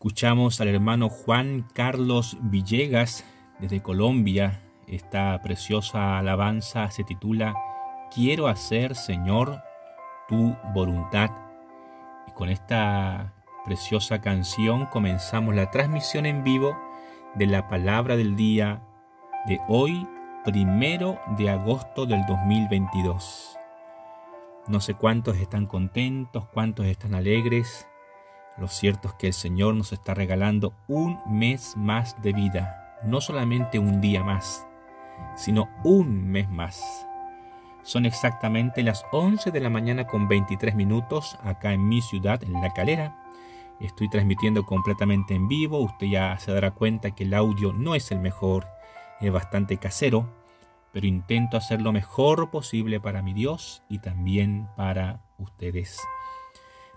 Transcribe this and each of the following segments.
Escuchamos al hermano Juan Carlos Villegas desde Colombia. Esta preciosa alabanza se titula Quiero hacer, Señor, tu voluntad. Y con esta preciosa canción comenzamos la transmisión en vivo de la palabra del día de hoy, primero de agosto del 2022. No sé cuántos están contentos, cuántos están alegres. Lo cierto es que el Señor nos está regalando un mes más de vida, no solamente un día más, sino un mes más. Son exactamente las 11 de la mañana con 23 minutos acá en mi ciudad, en La Calera. Estoy transmitiendo completamente en vivo. Usted ya se dará cuenta que el audio no es el mejor, es bastante casero, pero intento hacer lo mejor posible para mi Dios y también para ustedes.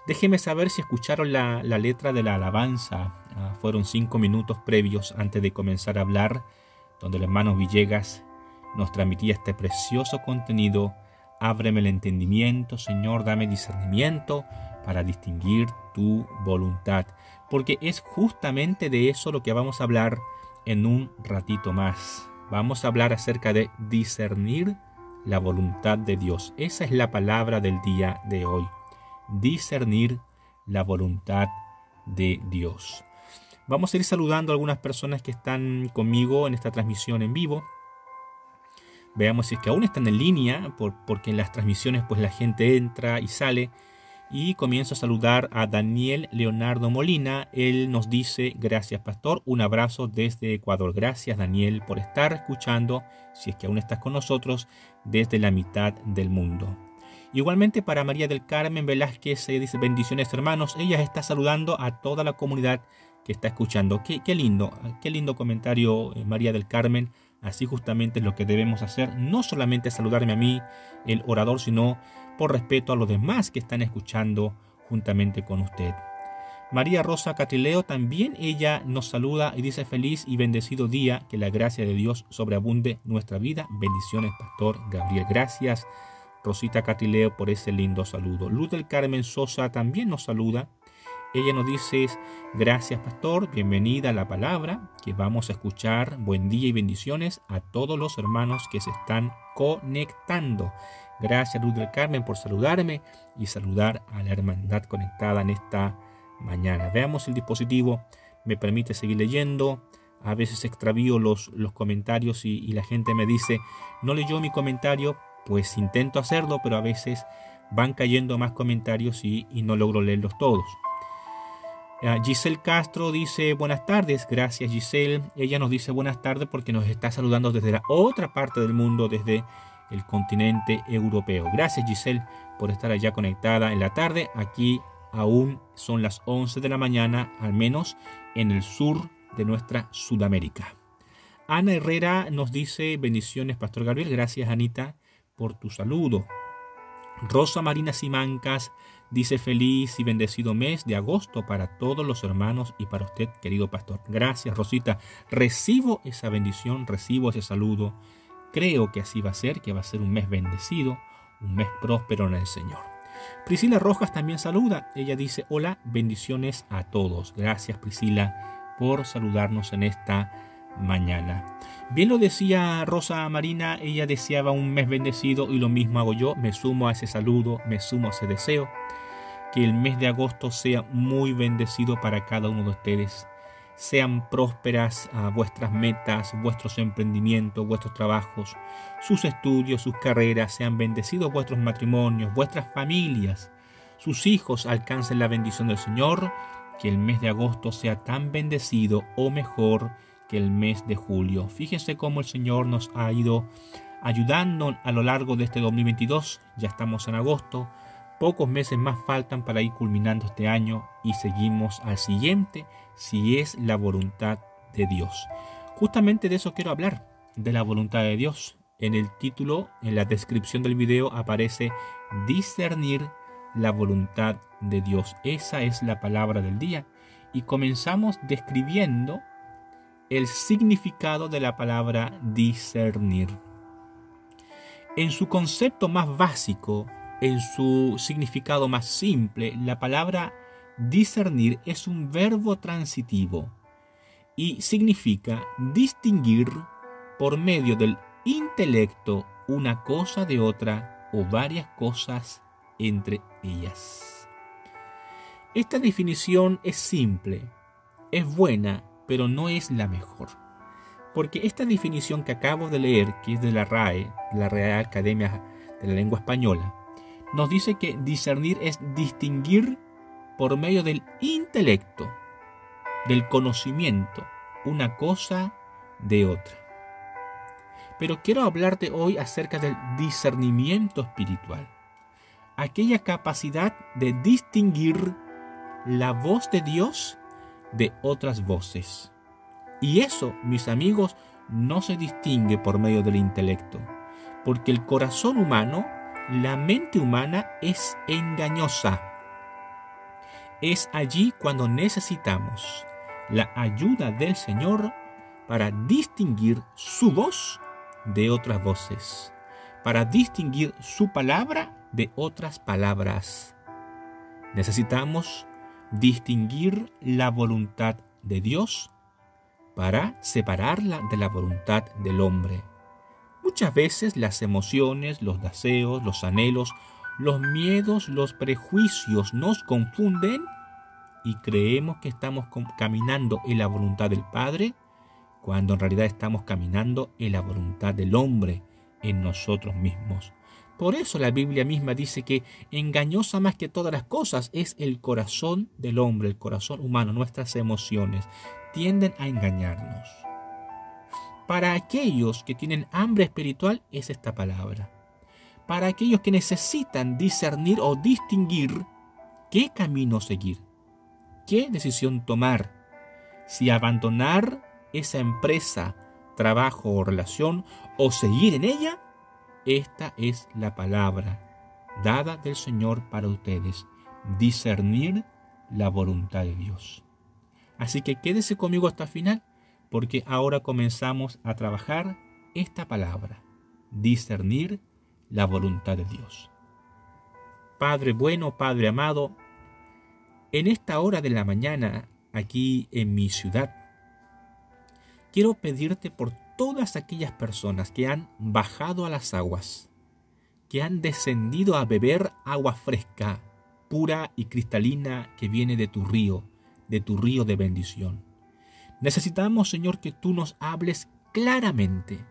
Déjenme saber si escucharon la, letra de la alabanza. Ah, fueron cinco minutos previos antes de comenzar a hablar, donde el hermano Villegas nos transmitía este precioso contenido. Ábreme el entendimiento, Señor, dame discernimiento para distinguir tu voluntad. Porque es justamente de eso lo que vamos a hablar en un ratito más. Vamos a hablar acerca de discernir la voluntad de Dios. Esa es la palabra del día de hoy. Discernir la voluntad de Dios. Vamos a ir saludando a algunas personas que están conmigo en esta transmisión en vivo. Veamos si es que aún están en línea, porque en las transmisiones pues la gente entra y sale. Y comienzo a saludar a Daniel Leonardo Molina. Él nos dice, gracias pastor, un abrazo desde Ecuador. Gracias Daniel por estar escuchando, si es que aún estás con nosotros, desde la mitad del mundo. Igualmente para María del Carmen Velázquez, dice bendiciones hermanos. Ella está saludando a toda la comunidad que está escuchando. Qué, qué lindo, qué lindo comentario eh, María del Carmen. Así justamente es lo que debemos hacer, no solamente saludarme a mí, el orador, sino por respeto a los demás que están escuchando juntamente con usted. María Rosa Catrileo también ella nos saluda y dice feliz y bendecido día, que la gracia de Dios sobreabunde nuestra vida. Bendiciones, Pastor Gabriel. Gracias, Rosita Catrileo, por ese lindo saludo. Luz del Carmen Sosa también nos saluda ella nos dice, gracias pastor, bienvenida a la palabra que vamos a escuchar. Buen día y bendiciones a todos los hermanos que se están conectando. Gracias Luz del Carmen por saludarme y saludar a la hermandad conectada en esta mañana. Veamos el dispositivo, me permite seguir leyendo. A veces extravío los, los comentarios y, la gente me dice, no leyó mi comentario, pues intento hacerlo, pero a veces van cayendo más comentarios y no logro leerlos todos. Giselle Castro dice buenas tardes, gracias Giselle. Ella nos dice buenas tardes porque nos está saludando desde la otra parte del mundo, desde el continente europeo. Gracias Giselle por estar allá conectada en la tarde. Aquí aún son las 11 de la mañana, al menos en el sur de nuestra Sudamérica. Ana Herrera nos dice bendiciones, Pastor Gabriel. Gracias Anita por tu saludo. Rosa Marina Simancas Dice feliz y bendecido mes de agosto para todos los hermanos y para usted, querido pastor. Gracias, Rosita. Recibo esa bendición, recibo ese saludo. Creo que así va a ser, que va a ser un mes bendecido, un mes próspero en el Señor. Priscila Rojas también saluda. Ella dice, hola, bendiciones a todos. Gracias, Priscila, por saludarnos en esta mañana. Bien lo decía Rosa Marina, ella deseaba un mes bendecido y lo mismo hago yo, me sumo a ese saludo, me sumo a ese deseo que el mes de agosto sea muy bendecido para cada uno de ustedes. Sean prósperas ah, vuestras metas, vuestros emprendimientos, vuestros trabajos, sus estudios, sus carreras, sean bendecidos vuestros matrimonios, vuestras familias, sus hijos alcancen la bendición del Señor, que el mes de agosto sea tan bendecido o mejor el mes de julio. Fíjense cómo el Señor nos ha ido ayudando a lo largo de este 2022, ya estamos en agosto, Pocos meses más faltan para ir culminando este año y seguimos al siguiente si es la voluntad de Dios. Justamente de eso quiero hablar, de la voluntad de Dios. En el título, en la descripción del video aparece discernir la voluntad de Dios. Esa es la palabra del día. Y comenzamos describiendo el significado de la palabra discernir. En su concepto más básico, en su significado más simple, la palabra discernir es un verbo transitivo y significa distinguir por medio del intelecto una cosa de otra o varias cosas entre ellas. Esta definición es simple, es buena, pero no es la mejor. Porque esta definición que acabo de leer, que es de la RAE, la Real Academia de la Lengua Española, nos dice que discernir es distinguir por medio del intelecto, del conocimiento, una cosa de otra. Pero quiero hablarte hoy acerca del discernimiento espiritual, aquella capacidad de distinguir la voz de Dios de otras voces. Y eso, mis amigos, no se distingue por medio del intelecto, porque el corazón humano, la mente humana es engañosa. Es allí cuando necesitamos la ayuda del Señor para distinguir su voz de otras voces, para distinguir su palabra de otras palabras. Necesitamos distinguir la voluntad de Dios para separarla de la voluntad del hombre. Muchas veces las emociones, los deseos, los anhelos, los miedos, los prejuicios nos confunden y creemos que estamos caminando en la voluntad del Padre, cuando en realidad estamos caminando en la voluntad del hombre, en nosotros mismos. Por eso la Biblia misma dice que engañosa más que todas las cosas es el corazón del hombre, el corazón humano, nuestras emociones tienden a engañarnos. Para aquellos que tienen hambre espiritual es esta palabra. Para aquellos que necesitan discernir o distinguir qué camino seguir qué decisión tomar, si abandonar esa empresa, trabajo o relación o seguir en ella, esta es la palabra dada del Señor para ustedes, discernir la voluntad de Dios. Así que quédese conmigo hasta el final, porque ahora comenzamos a trabajar esta palabra, discernir la voluntad de Dios. Padre bueno, Padre amado, en esta hora de la mañana, aquí en mi ciudad, quiero pedirte por todas aquellas personas que han bajado a las aguas, que han descendido a beber agua fresca, pura y cristalina que viene de tu río, de tu río de bendición. Necesitamos, Señor, que tú nos hables claramente,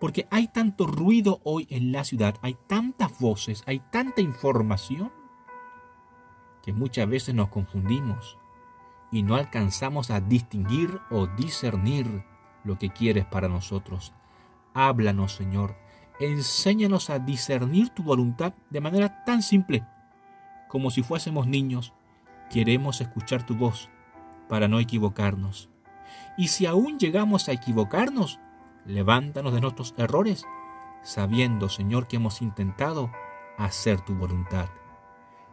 porque hay tanto ruido hoy en la ciudad, hay tantas voces, hay tanta información que muchas veces nos confundimos y no alcanzamos a distinguir o discernir lo que quieres para nosotros. Háblanos, Señor. Enséñanos a discernir tu voluntad de manera tan simple como si fuésemos niños. Queremos escuchar tu voz para no equivocarnos. Y si aún llegamos a equivocarnos, levántanos de nuestros errores, sabiendo, Señor, que hemos intentado hacer tu voluntad.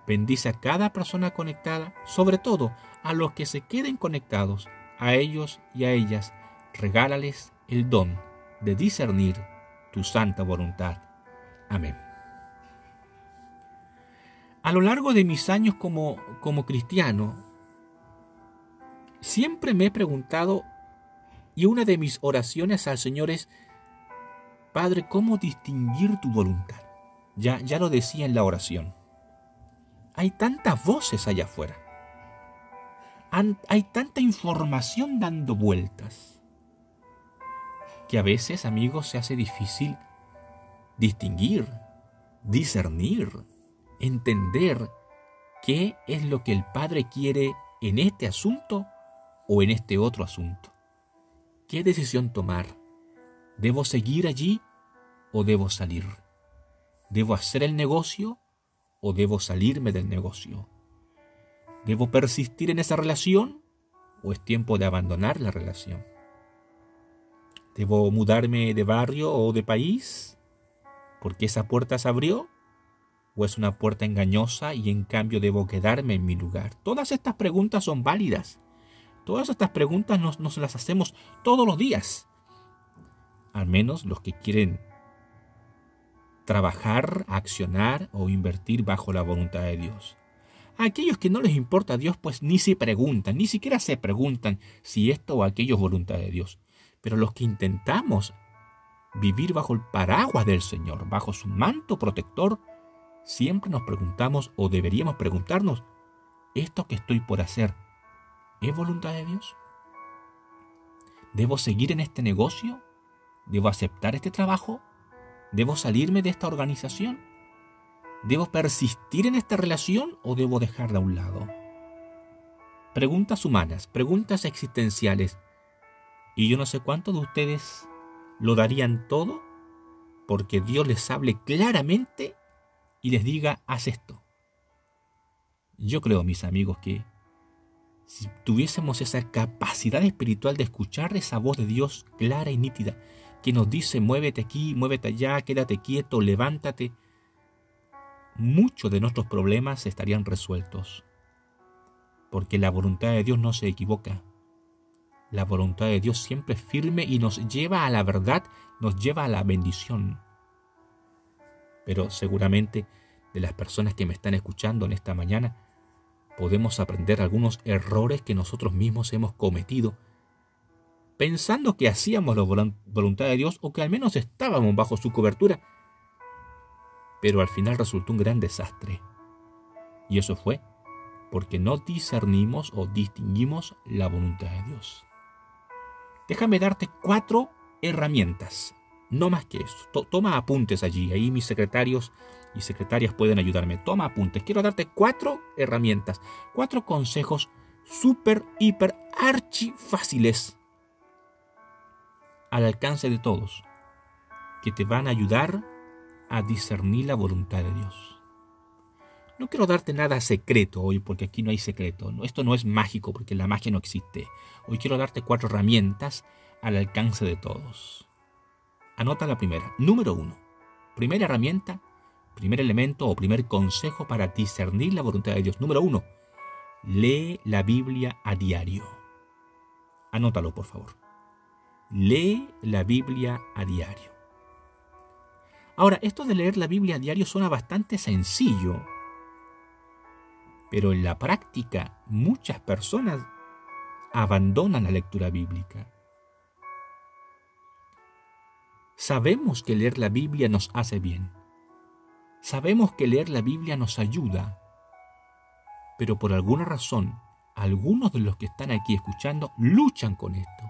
Bendice a cada persona conectada, sobre todo a los que se queden conectados, a ellos y a ellas. Regálales el don de discernir tu santa voluntad. Amén. A lo largo de mis años como, como cristiano, siempre me he preguntado, y una de mis oraciones al Señor es, Padre, ¿cómo distinguir tu voluntad? Ya, ya lo decía en la oración hay tantas voces allá afuera. Hay tanta información dando vueltas que a veces, amigos, se hace difícil distinguir, discernir, entender qué es lo que el Padre quiere en este asunto o en este otro asunto. ¿Qué decisión tomar? ¿Debo seguir allí o debo salir? ¿Debo hacer el negocio o debo salirme del negocio? ¿Debo persistir en esa relación o es tiempo de abandonar la relación? ¿Debo mudarme de barrio o de país porque esa puerta se abrió? ¿O es una puerta engañosa y en cambio debo quedarme en mi lugar? Todas estas preguntas son válidas. Todas estas preguntas nos, las hacemos todos los días. Al menos los que quieren trabajar, accionar o invertir bajo la voluntad de Dios. A aquellos que no les importa a Dios, pues ni se preguntan, ni siquiera se preguntan si esto o aquello es voluntad de Dios. Pero los que intentamos vivir bajo el paraguas del Señor, bajo su manto protector, siempre nos preguntamos o deberíamos preguntarnos, ¿esto que estoy por hacer es voluntad de Dios? ¿Debo seguir en este negocio? ¿Debo aceptar este trabajo? ¿Debo salirme de esta organización? ¿Debo persistir en esta relación o debo dejarla a un lado? Preguntas humanas, preguntas existenciales. Y yo no sé cuántos de ustedes lo darían todo porque Dios les hable claramente y les diga, haz esto. Yo creo, mis amigos, que si tuviésemos esa capacidad espiritual de escuchar esa voz de Dios clara y nítida, que nos dice, muévete aquí, muévete allá, quédate quieto, levántate, muchos de nuestros problemas estarían resueltos. Porque la voluntad de Dios no se equivoca. La voluntad de Dios siempre es firme y nos lleva a la verdad, nos lleva a la bendición. Pero seguramente de las personas que me están escuchando en esta mañana, podemos aprender algunos errores que nosotros mismos hemos cometido, pensando que hacíamos la voluntad de Dios o que al menos estábamos bajo su cobertura, pero al final resultó un gran desastre. Y eso fue porque no discernimos o distinguimos la voluntad de Dios. Déjame darte cuatro herramientas, no más que eso. toma apuntes allí, ahí mis secretarios y secretarias pueden ayudarme. Toma apuntes. Quiero darte cuatro herramientas, cuatro consejos súper, hiper, archi fáciles al alcance de todos, que te van a ayudar a discernir la voluntad de Dios. No quiero darte nada secreto hoy, porque aquí no hay secreto. Esto no es mágico, porque la magia no existe. Hoy quiero darte cuatro herramientas al alcance de todos. Anota la primera. Número uno. Primera herramienta, primer elemento o primer consejo para discernir la voluntad de Dios. Número uno. Lee la Biblia a diario. Anótalo, por favor. Lee la Biblia a diario. Ahora, esto de leer la Biblia a diario suena bastante sencillo, pero en la práctica muchas personas abandonan la lectura bíblica. Sabemos que leer la Biblia nos hace bien. Sabemos que leer la Biblia nos ayuda. Pero por alguna razón, algunos de los que están aquí escuchando luchan con esto.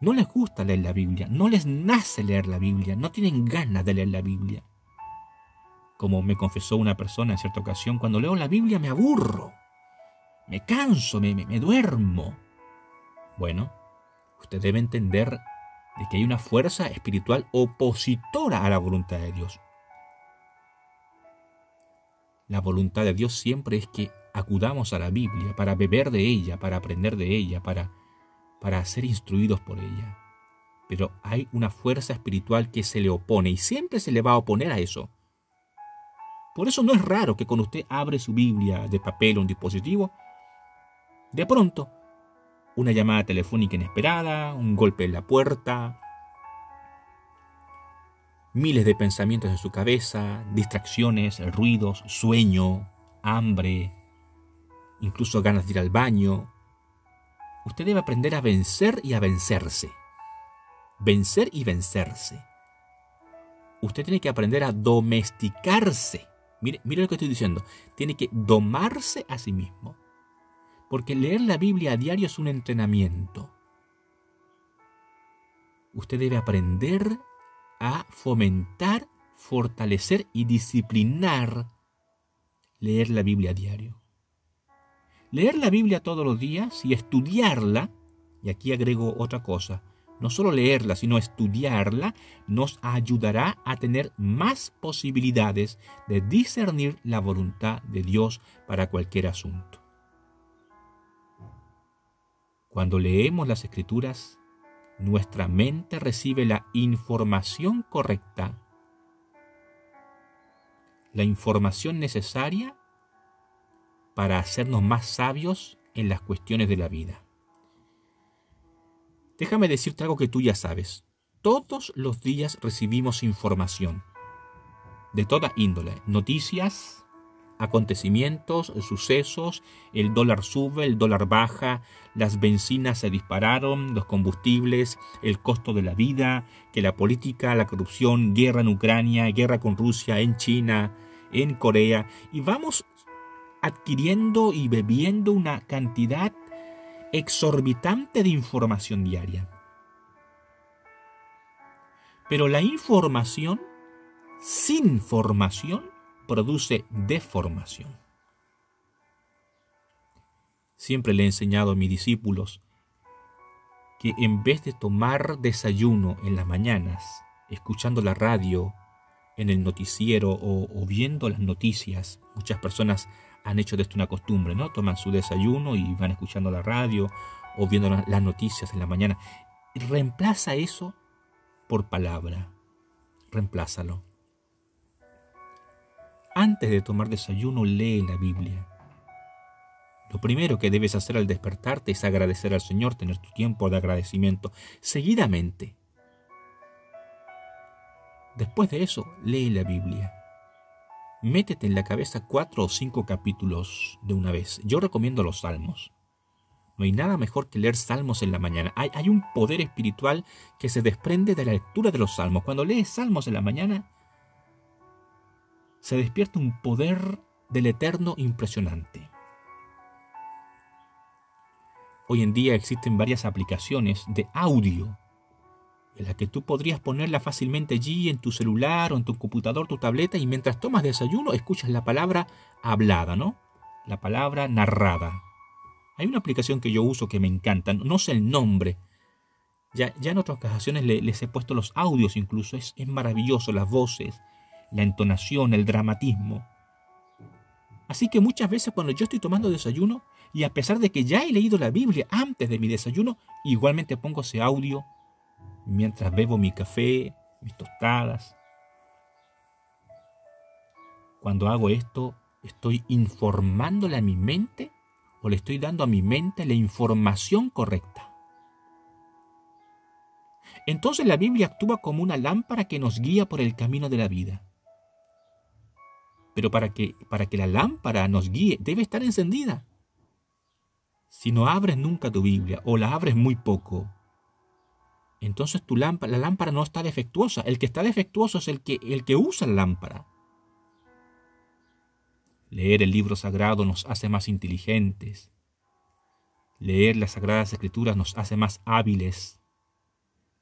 No les gusta leer la Biblia, no les nace leer la Biblia, no tienen ganas de leer la Biblia. Como me confesó una persona en cierta ocasión, cuando leo la Biblia me aburro, me canso, me, me, duermo. Bueno, usted debe entender de que hay una fuerza espiritual opositora a la voluntad de Dios. La voluntad de Dios siempre es que acudamos a la Biblia para beber de ella, para aprender de ella, para, para ser instruidos por ella. Pero hay una fuerza espiritual que se le opone y siempre se le va a oponer a eso. Por eso no es raro que cuando usted abre su Biblia de papel o un dispositivo, de pronto, una llamada telefónica inesperada, un golpe en la puerta, miles de pensamientos en su cabeza, distracciones, ruidos, sueño, hambre, incluso ganas de ir al baño. Usted debe aprender a vencer y a vencerse. Vencer y vencerse. Usted tiene que aprender a domesticarse Mire, lo que estoy diciendo. Tiene que domarse a sí mismo. Porque leer la Biblia a diario es un entrenamiento. Usted debe aprender a fomentar, fortalecer y disciplinar leer la Biblia a diario. Leer la Biblia todos los días y estudiarla, y aquí agrego otra cosa, no solo leerla, sino estudiarla, nos ayudará a tener más posibilidades de discernir la voluntad de Dios para cualquier asunto. Cuando leemos las escrituras, nuestra mente recibe la información correcta, la información necesaria para hacernos más sabios en las cuestiones de la vida. Déjame decirte algo que tú ya sabes. Todos los días recibimos información de toda índole, noticias, acontecimientos, sucesos, el dólar sube, el dólar baja, las bencinas se dispararon, los combustibles, el costo de la vida, que la política, la corrupción, guerra en Ucrania, guerra con Rusia, en China, en Corea, y vamos adquiriendo y bebiendo una cantidad exorbitante de información diaria. Pero la información sin formación produce deformación. Siempre le he enseñado a mis discípulos que en vez de tomar desayuno en las mañanas, escuchando la radio, en el noticiero o, viendo las noticias, muchas personas han hecho de esto una costumbre, ¿no? Toman su desayuno y van escuchando la radio o viendo las noticias en la mañana. Reemplaza eso por palabra. Reemplázalo. Antes de tomar desayuno, lee la Biblia. Lo primero que debes hacer al despertarte es agradecer al Señor, tener tu tiempo de agradecimiento. Seguidamente. Después de eso, lee la Biblia. Métete en la cabeza cuatro o cinco capítulos de una vez. Yo recomiendo los salmos. No hay nada mejor que leer salmos en la mañana. Hay, hay, un poder espiritual que se desprende de la lectura de los salmos. Cuando lees salmos en la mañana, se despierta un poder del eterno impresionante. Hoy en día existen varias aplicaciones de audio en las que tú podrías ponerla fácilmente allí en tu celular o en tu computador, tu tableta y mientras tomas desayuno escuchas la palabra hablada, ¿no? La palabra narrada. Hay una aplicación que yo uso que me encanta, no sé el nombre. Ya, ya en otras ocasiones les he puesto los audios incluso, es, es maravilloso, las voces, la entonación, el dramatismo. Así que muchas veces cuando yo estoy tomando desayuno, y a pesar de que ya he leído la Biblia antes de mi desayuno, igualmente pongo ese audio mientras bebo mi café, mis tostadas. Cuando hago esto, estoy informándole a mi mente o le estoy dando a mi mente la información correcta. Entonces la Biblia actúa como una lámpara que nos guía por el camino de la vida. Pero para que, para que la lámpara nos guíe, debe estar encendida. Si no abres nunca tu Biblia o la abres muy poco, entonces tu lámpara, la lámpara no está defectuosa. El que está defectuoso es el que, el que usa la lámpara. Leer el libro sagrado nos hace más inteligentes. Leer las sagradas escrituras nos hace más hábiles.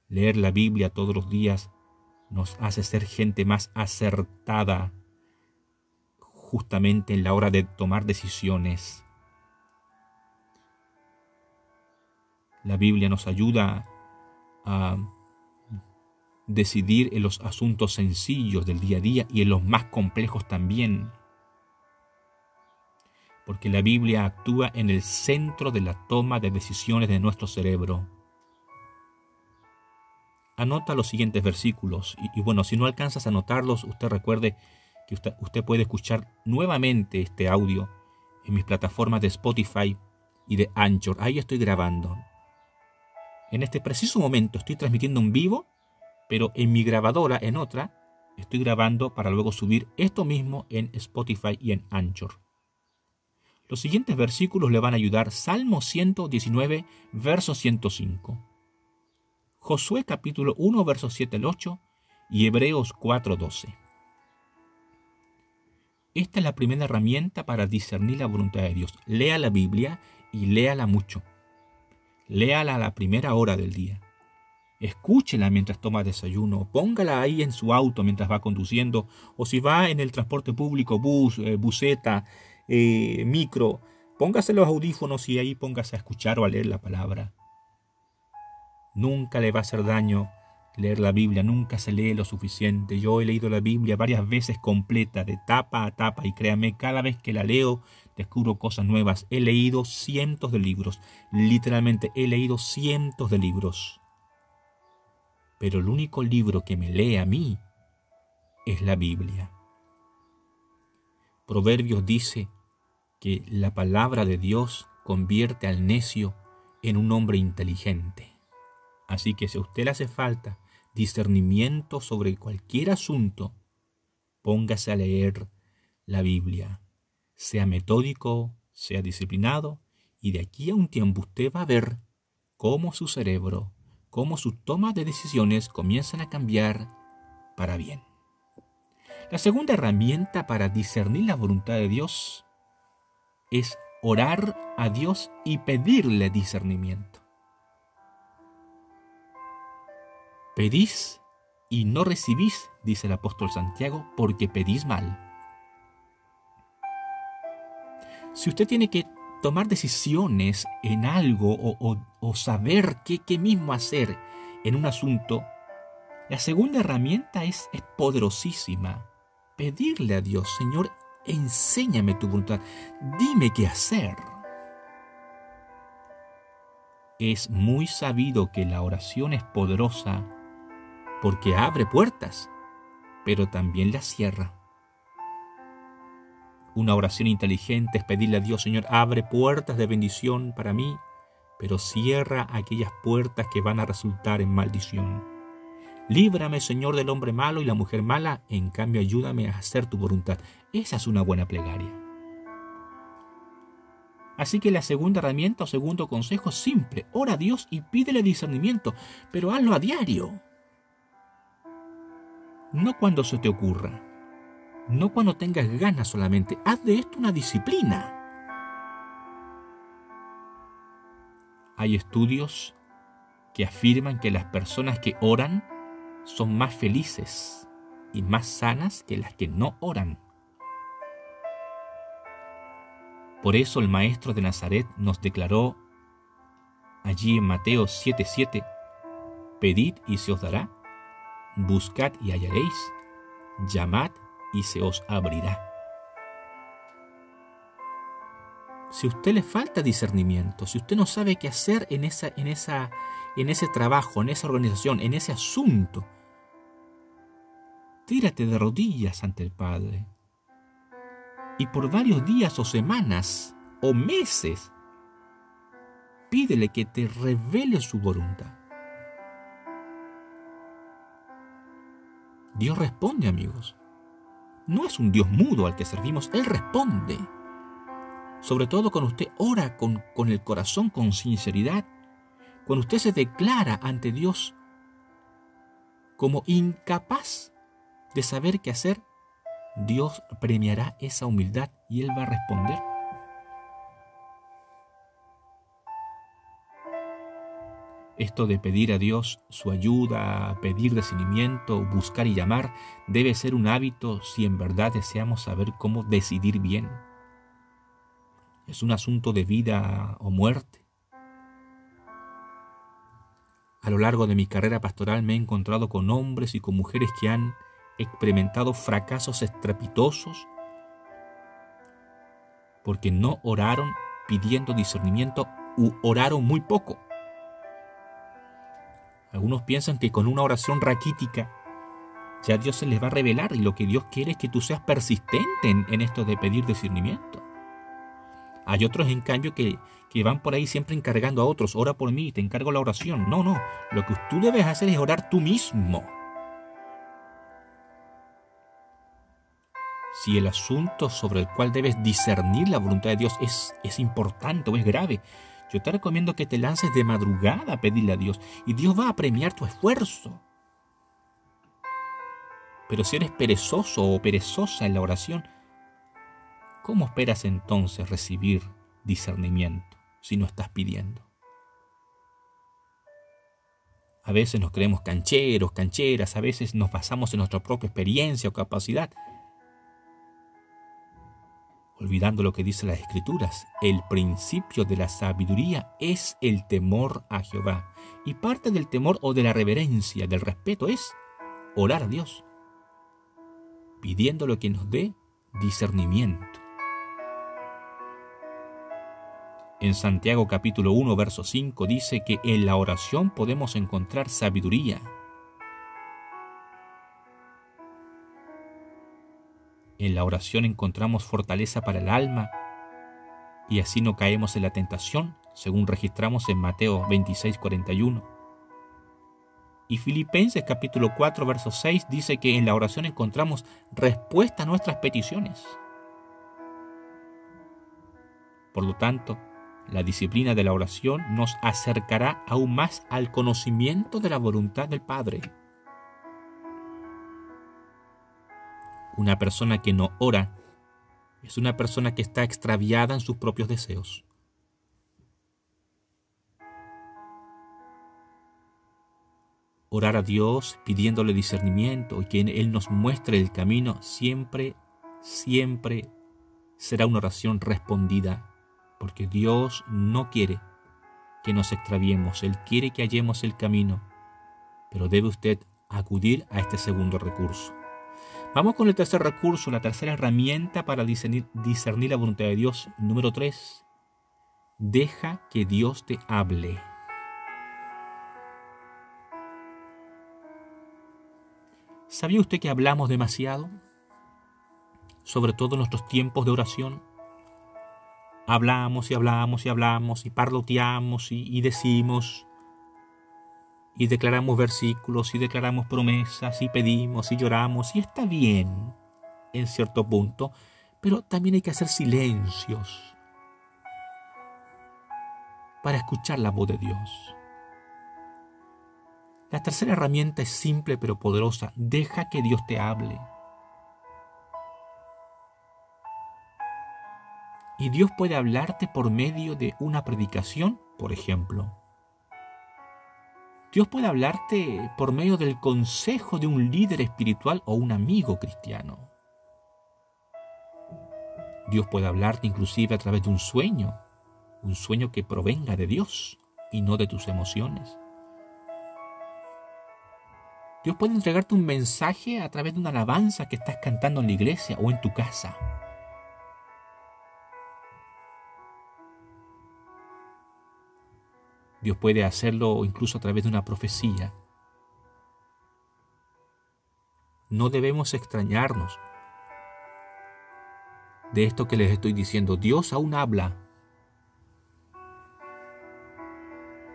Leer la Biblia todos los días nos hace ser gente más acertada justamente en la hora de tomar decisiones. La Biblia nos ayuda a decidir en los asuntos sencillos del día a día y en los más complejos también porque la Biblia actúa en el centro de la toma de decisiones de nuestro cerebro. Anota los siguientes versículos y, bueno, si no alcanzas a anotarlos, usted recuerde que usted, usted puede escuchar nuevamente este audio en mis plataformas de Spotify y de Anchor. Ahí estoy grabando. En este preciso momento estoy transmitiendo en vivo, pero en mi grabadora, en otra, estoy grabando para luego subir esto mismo en Spotify y en Anchor. Los siguientes versículos le van a ayudar. Salmo 119, verso 105. Josué capítulo 1, verso 7 al 8 y Hebreos 4, 12. Esta es la primera herramienta para discernir la voluntad de Dios. Lea la Biblia y léala mucho. Léala a la primera hora del día. Escúchela mientras toma desayuno, póngala ahí en su auto mientras va conduciendo, o si va en el transporte público, bus, eh, buseta, eh, micro, póngase los audífonos y ahí póngase a escuchar o a leer la palabra. Nunca le va a hacer daño leer la Biblia, nunca se lee lo suficiente. Yo he leído la Biblia varias veces completa, de tapa a tapa, y créame, cada vez que la leo descubro cosas nuevas. He leído cientos de libros, literalmente he leído cientos de libros. Pero el único libro que me lee a mí es la Biblia. Proverbios dice, que la palabra de Dios convierte al necio en un hombre inteligente. Así que si a usted le hace falta discernimiento sobre cualquier asunto, póngase a leer la Biblia. Sea metódico, sea disciplinado, y de aquí a un tiempo usted va a ver cómo su cerebro, cómo sus tomas de decisiones comienzan a cambiar para bien. La segunda herramienta para discernir la voluntad de Dios es orar a Dios y pedirle discernimiento. Pedís y no recibís, dice el apóstol Santiago, porque pedís mal. Si usted tiene que tomar decisiones en algo o, saber qué, mismo hacer en un asunto, la segunda herramienta es, es poderosísima. Pedirle a Dios, Señor, enséñame tu voluntad, dime qué hacer. Es muy sabido que la oración es poderosa porque abre puertas, pero también las cierra. Una oración inteligente es pedirle a Dios, Señor, abre puertas de bendición para mí, pero cierra aquellas puertas que van a resultar en maldición. Líbrame, Señor, del hombre malo y la mujer mala, en cambio ayúdame a hacer tu voluntad. Esa es una buena plegaria. Así que la segunda herramienta o segundo consejo es simple. Ora a Dios y pídele discernimiento, pero hazlo a diario. No cuando se te ocurra, no cuando tengas ganas solamente. Haz de esto una disciplina. Hay estudios que afirman que las personas que oran son más felices y más sanas que las que no oran. Por eso el Maestro de Nazaret nos declaró allí en Mateo 7:7, Pedid y se os dará, buscad y hallaréis, llamad y se os abrirá. Si a usted le falta discernimiento, si usted no sabe qué hacer en, esa, en, esa, en ese trabajo, en esa organización, en ese asunto, tírate de rodillas ante el Padre. Y por varios días o semanas o meses, pídele que te revele su voluntad. Dios responde, amigos. No es un Dios mudo al que servimos, Él responde. Sobre todo cuando usted ora con, con el corazón, con sinceridad, cuando usted se declara ante Dios como incapaz de saber qué hacer, Dios premiará esa humildad y Él va a responder. Esto de pedir a Dios su ayuda, pedir discernimiento, buscar y llamar, debe ser un hábito si en verdad deseamos saber cómo decidir bien. Es un asunto de vida o muerte. A lo largo de mi carrera pastoral me he encontrado con hombres y con mujeres que han experimentado fracasos estrepitosos porque no oraron pidiendo discernimiento u oraron muy poco. Algunos piensan que con una oración raquítica ya Dios se les va a revelar y lo que Dios quiere es que tú seas persistente en, esto de pedir discernimiento. Hay otros, en cambio, que, que, van por ahí siempre encargando a otros, ora por mí, te encargo la oración. No, no, lo que tú debes hacer es orar tú mismo. Si el asunto sobre el cual debes discernir la voluntad de Dios es, es importante o es grave, yo te recomiendo que te lances de madrugada a pedirle a Dios y Dios va a premiar tu esfuerzo. Pero si eres perezoso o perezosa en la oración, ¿cómo esperas entonces recibir discernimiento si no estás pidiendo? A veces nos creemos cancheros, cancheras, a veces nos basamos en nuestra propia experiencia o capacidad olvidando lo que dice las escrituras, el principio de la sabiduría es el temor a Jehová. Y parte del temor o de la reverencia, del respeto, es orar a Dios, pidiéndole que nos dé discernimiento. En Santiago capítulo 1, verso 5 dice que en la oración podemos encontrar sabiduría, En la oración encontramos fortaleza para el alma y así no caemos en la tentación, según registramos en Mateo 26, 41. Y Filipenses capítulo 4, verso 6 dice que en la oración encontramos respuesta a nuestras peticiones. Por lo tanto, la disciplina de la oración nos acercará aún más al conocimiento de la voluntad del Padre. Una persona que no ora es una persona que está extraviada en sus propios deseos. Orar a Dios pidiéndole discernimiento y que Él nos muestre el camino siempre, siempre será una oración respondida, porque Dios no quiere que nos extraviemos, Él quiere que hallemos el camino, pero debe usted acudir a este segundo recurso. Vamos con el tercer recurso, la tercera herramienta para discernir, la voluntad de Dios. Número tres, deja que Dios te hable. ¿Sabía usted que hablamos demasiado? Sobre todo en nuestros tiempos de oración. Hablamos y hablamos y hablamos y parloteamos y decimos y declaramos versículos y declaramos promesas y pedimos y lloramos y está bien en cierto punto, pero también hay que hacer silencios para escuchar la voz de Dios. La tercera herramienta es simple pero poderosa. Deja que Dios te hable. Y Dios puede hablarte por medio de una predicación, por ejemplo. Dios puede hablarte por medio del consejo de un líder espiritual o un amigo cristiano. Dios puede hablarte inclusive a través de un sueño, un sueño que provenga de Dios y no de tus emociones. Dios puede entregarte un mensaje a través de una alabanza que estás cantando en la iglesia o en tu casa. Dios puede hacerlo incluso a través de una profecía. No debemos extrañarnos de esto que les estoy diciendo. Dios aún habla.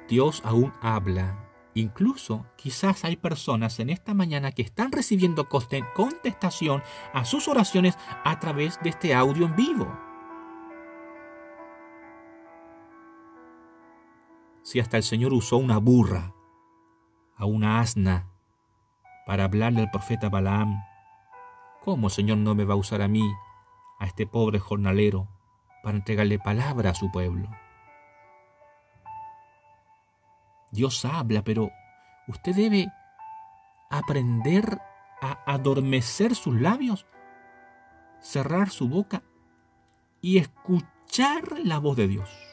Dios aún habla. Incluso quizás hay personas en esta mañana que están recibiendo contestación a sus oraciones a través de este audio en vivo. Si hasta el Señor usó una burra, a una asna, para hablarle al profeta Balaam, ¿cómo el Señor no me va a usar a mí, a este pobre jornalero, para entregarle palabra a su pueblo? Dios habla, pero usted debe aprender a adormecer sus labios, cerrar su boca y escuchar la voz de Dios.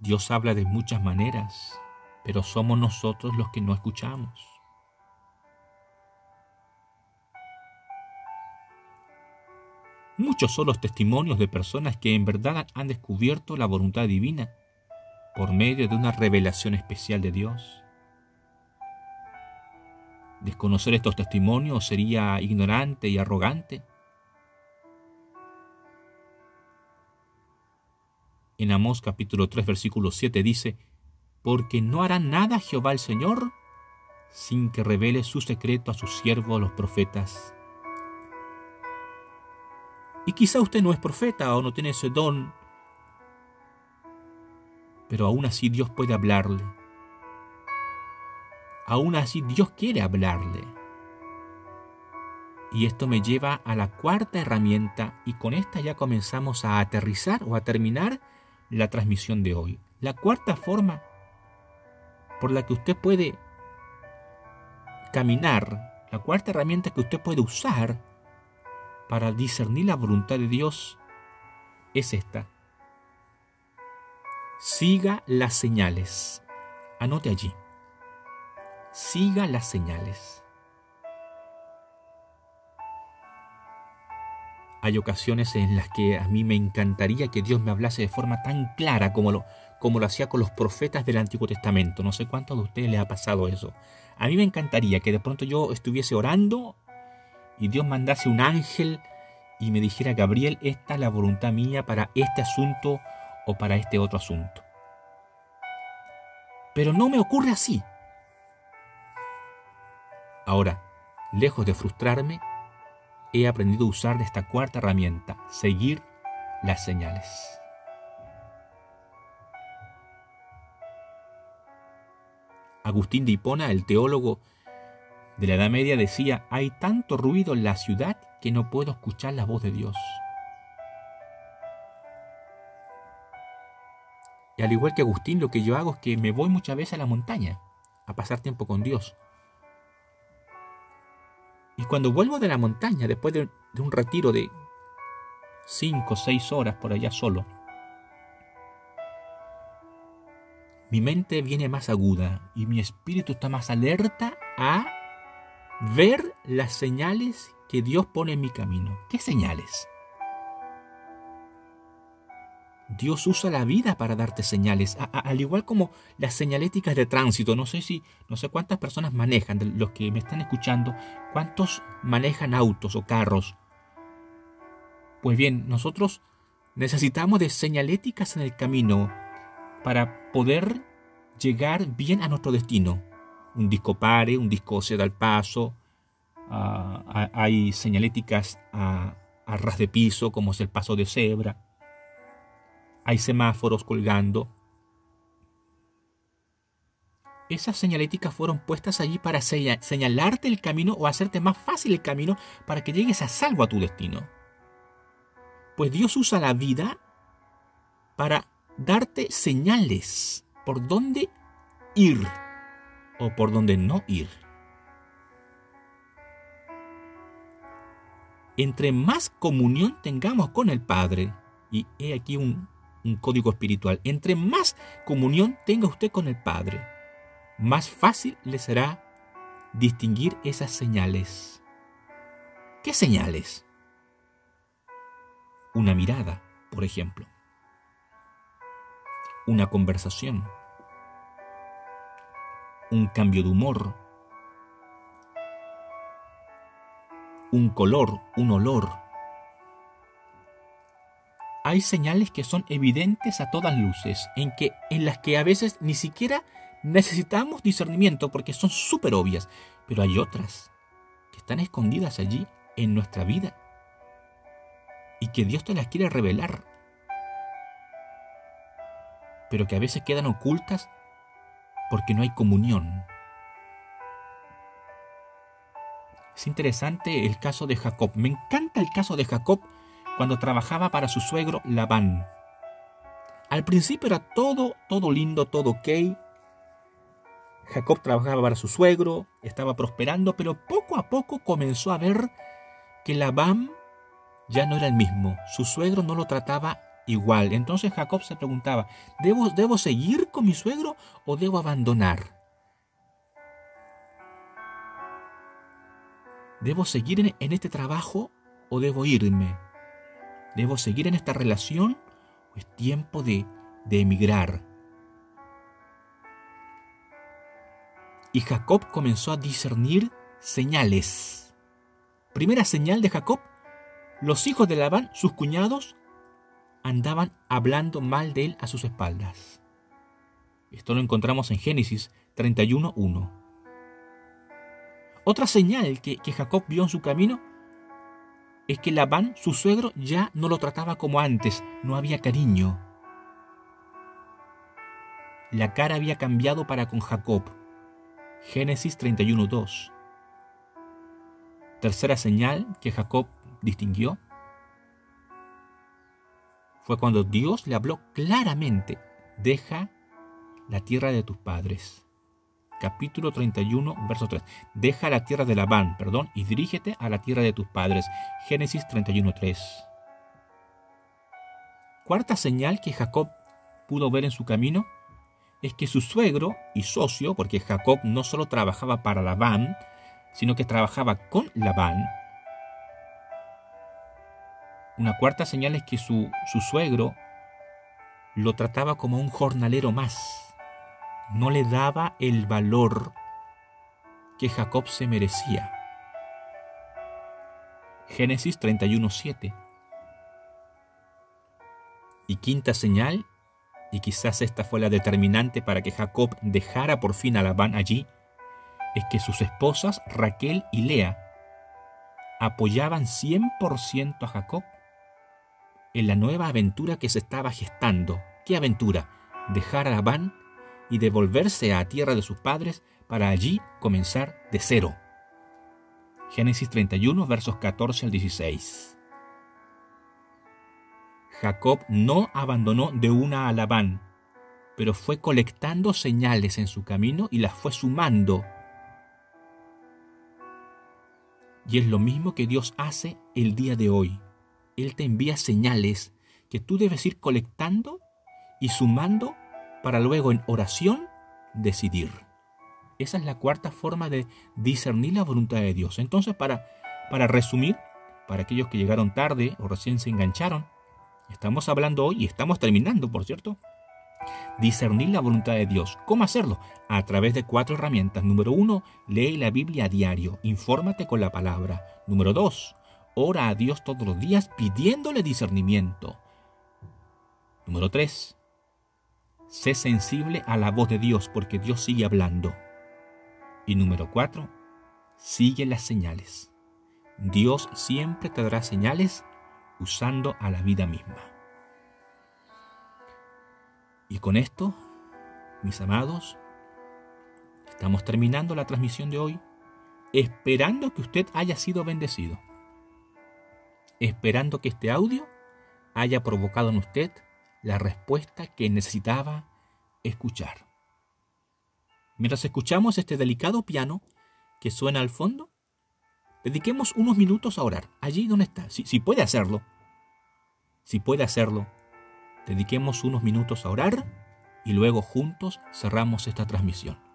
Dios habla de muchas maneras, pero somos nosotros los que no escuchamos. Muchos son los testimonios de personas que en verdad han descubierto la voluntad divina por medio de una revelación especial de Dios. Desconocer estos testimonios sería ignorante y arrogante. En Amós capítulo 3 versículo 7 dice, porque no hará nada Jehová el Señor sin que revele su secreto a sus siervos los profetas. Y quizá usted no es profeta o no tiene ese don, pero aún así Dios puede hablarle. Aún así Dios quiere hablarle. Y esto me lleva a la cuarta herramienta y con esta ya comenzamos a aterrizar o a terminar la transmisión de hoy. La cuarta forma por la que usted puede caminar, la cuarta herramienta que usted puede usar para discernir la voluntad de Dios es esta. Siga las señales. Anote allí. Siga las señales. Hay ocasiones en las que a mí me encantaría que Dios me hablase de forma tan clara como lo, como lo hacía con los profetas del Antiguo Testamento. No sé cuántos de ustedes les ha pasado eso. A mí me encantaría que de pronto yo estuviese orando y Dios mandase un ángel y me dijera, Gabriel, esta es la voluntad mía para este asunto o para este otro asunto. Pero no me ocurre así. Ahora, lejos de frustrarme, he aprendido a usar esta cuarta herramienta, seguir las señales. Agustín de Hipona, el teólogo de la Edad Media, decía, hay tanto ruido en la ciudad que no puedo escuchar la voz de Dios. Y al igual que Agustín, lo que yo hago es que me voy muchas veces a la montaña a pasar tiempo con Dios. Y cuando vuelvo de la montaña, después de, un retiro de cinco o seis horas por allá solo, mi mente viene más aguda y mi espíritu está más alerta a ver las señales que Dios pone en mi camino. ¿Qué señales? Dios usa la vida para darte señales, al igual como las señaléticas de tránsito. No sé si, no sé cuántas personas manejan, de los que me están escuchando, cuántos manejan autos o carros. Pues bien, nosotros necesitamos de señaléticas en el camino para poder llegar bien a nuestro destino. Un disco pare, un disco se da el paso, ah, hay señaléticas a, a ras de piso, como es el paso de cebra hay semáforos colgando. Esas señaléticas fueron puestas allí para señalarte el camino o hacerte más fácil el camino para que llegues a salvo a tu destino. Pues Dios usa la vida para darte señales por dónde ir o por dónde no ir. Entre más comunión tengamos con el Padre, y he aquí un un código espiritual. Entre más comunión tenga usted con el Padre, más fácil le será distinguir esas señales. ¿Qué señales? Una mirada, por ejemplo. Una conversación. Un cambio de humor. Un color, un olor hay señales que son evidentes a todas luces, en, que, en las que a veces ni siquiera necesitamos discernimiento porque son súper obvias, pero hay otras que están escondidas allí en nuestra vida y que Dios te las quiere revelar, pero que a veces quedan ocultas porque no hay comunión. Es interesante el caso de Jacob. Me encanta el caso de Jacob cuando trabajaba para su suegro Labán. Al principio era todo, todo lindo, todo ok. Jacob trabajaba para su suegro, estaba prosperando, pero poco a poco comenzó a ver que Labán ya no era el mismo. Su suegro no lo trataba igual. Entonces Jacob se preguntaba, ¿debo, ¿debo seguir con mi suegro o debo abandonar? ¿Debo seguir en, en este trabajo o debo irme? ¿Debo seguir en esta relación o es tiempo de, de emigrar? Y Jacob comenzó a discernir señales. Primera señal de Jacob, los hijos de Labán, sus cuñados, andaban hablando mal de él a sus espaldas. Esto lo encontramos en Génesis 31.1. Otra señal que, que Jacob vio en su camino es que Labán, su suegro, ya no lo trataba como antes, no había cariño. La cara había cambiado para con Jacob. Génesis 31.2. Tercera señal que Jacob distinguió fue cuando Dios le habló claramente, deja la tierra de tus padres capítulo 31, verso 3. Deja la tierra de Labán, perdón, y dirígete a la tierra de tus padres. Génesis 31, 3. Cuarta señal que Jacob pudo ver en su camino es que su suegro y socio, porque Jacob no solo trabajaba para Labán, sino que trabajaba con Labán. Una cuarta señal es que su, su suegro lo trataba como un jornalero más no le daba el valor que Jacob se merecía. Génesis 31.7. Y quinta señal, y quizás esta fue la determinante para que Jacob dejara por fin a Labán allí, es que sus esposas Raquel y Lea apoyaban 100% a Jacob en la nueva aventura que se estaba gestando. ¿Qué aventura? Dejar a Labán y devolverse a tierra de sus padres para allí comenzar de cero. Génesis 31, versos 14 al 16. Jacob no abandonó de una a Labán, pero fue colectando señales en su camino y las fue sumando. Y es lo mismo que Dios hace el día de hoy. Él te envía señales que tú debes ir colectando y sumando para luego en oración decidir. Esa es la cuarta forma de discernir la voluntad de Dios. Entonces, para, para resumir, para aquellos que llegaron tarde o recién se engancharon, estamos hablando hoy y estamos terminando, por cierto, discernir la voluntad de Dios. ¿Cómo hacerlo? A través de cuatro herramientas. Número uno, lee la Biblia a diario, infórmate con la palabra. Número dos, ora a Dios todos los días pidiéndole discernimiento. Número tres, sé sensible a la voz de Dios porque Dios sigue hablando. Y número cuatro, sigue las señales. Dios siempre te dará señales usando a la vida misma. Y con esto, mis amados, estamos terminando la transmisión de hoy, esperando que usted haya sido bendecido, esperando que este audio haya provocado en usted la respuesta que necesitaba escuchar. Mientras escuchamos este delicado piano que suena al fondo, dediquemos unos minutos a orar, allí donde está, si, si puede hacerlo. Si puede hacerlo, dediquemos unos minutos a orar y luego juntos cerramos esta transmisión.